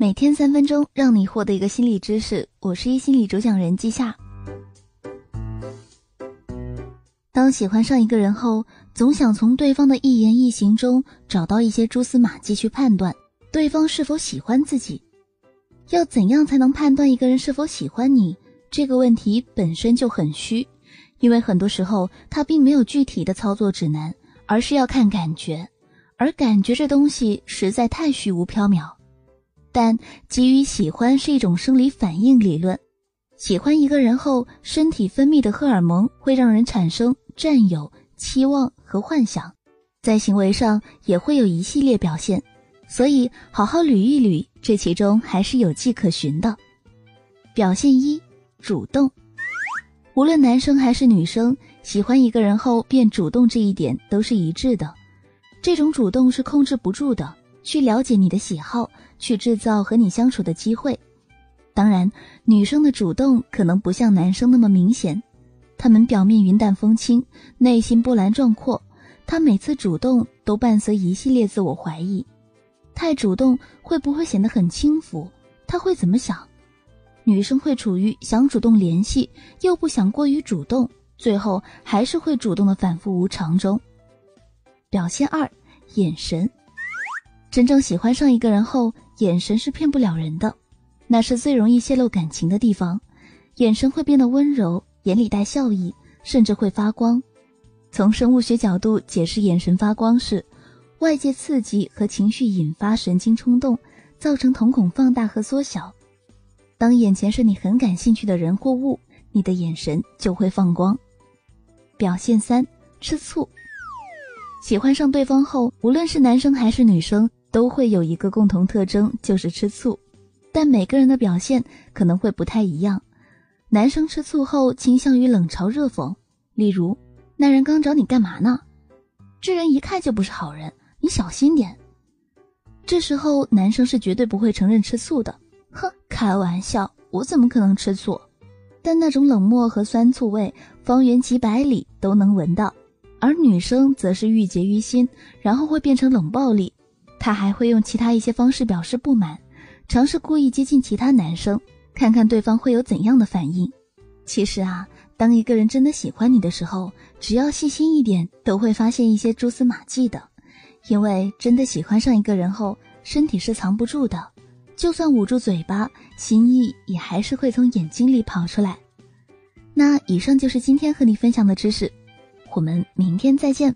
每天三分钟，让你获得一个心理知识。我是一心理主讲人季夏。当喜欢上一个人后，总想从对方的一言一行中找到一些蛛丝马迹去判断对方是否喜欢自己。要怎样才能判断一个人是否喜欢你？这个问题本身就很虚，因为很多时候他并没有具体的操作指南，而是要看感觉，而感觉这东西实在太虚无缥缈。但给予喜欢是一种生理反应理论，喜欢一个人后，身体分泌的荷尔蒙会让人产生占有、期望和幻想，在行为上也会有一系列表现。所以，好好捋一捋，这其中还是有迹可循的。表现一：主动。无论男生还是女生，喜欢一个人后便主动这一点都是一致的。这种主动是控制不住的，去了解你的喜好。去制造和你相处的机会，当然，女生的主动可能不像男生那么明显，她们表面云淡风轻，内心波澜壮阔。她每次主动都伴随一系列自我怀疑：太主动会不会显得很轻浮？他会怎么想？女生会处于想主动联系又不想过于主动，最后还是会主动的反复无常中。表现二：眼神。真正喜欢上一个人后。眼神是骗不了人的，那是最容易泄露感情的地方。眼神会变得温柔，眼里带笑意，甚至会发光。从生物学角度解释，眼神发光是外界刺激和情绪引发神经冲动，造成瞳孔放大和缩小。当眼前是你很感兴趣的人或物，你的眼神就会放光。表现三：吃醋。喜欢上对方后，无论是男生还是女生。都会有一个共同特征，就是吃醋，但每个人的表现可能会不太一样。男生吃醋后倾向于冷嘲热讽，例如：“那人刚找你干嘛呢？这人一看就不是好人，你小心点。”这时候男生是绝对不会承认吃醋的。哼，开玩笑，我怎么可能吃醋？但那种冷漠和酸醋味，方圆几百里都能闻到。而女生则是郁结于心，然后会变成冷暴力。他还会用其他一些方式表示不满，尝试故意接近其他男生，看看对方会有怎样的反应。其实啊，当一个人真的喜欢你的时候，只要细心一点，都会发现一些蛛丝马迹的。因为真的喜欢上一个人后，身体是藏不住的，就算捂住嘴巴，心意也还是会从眼睛里跑出来。那以上就是今天和你分享的知识，我们明天再见。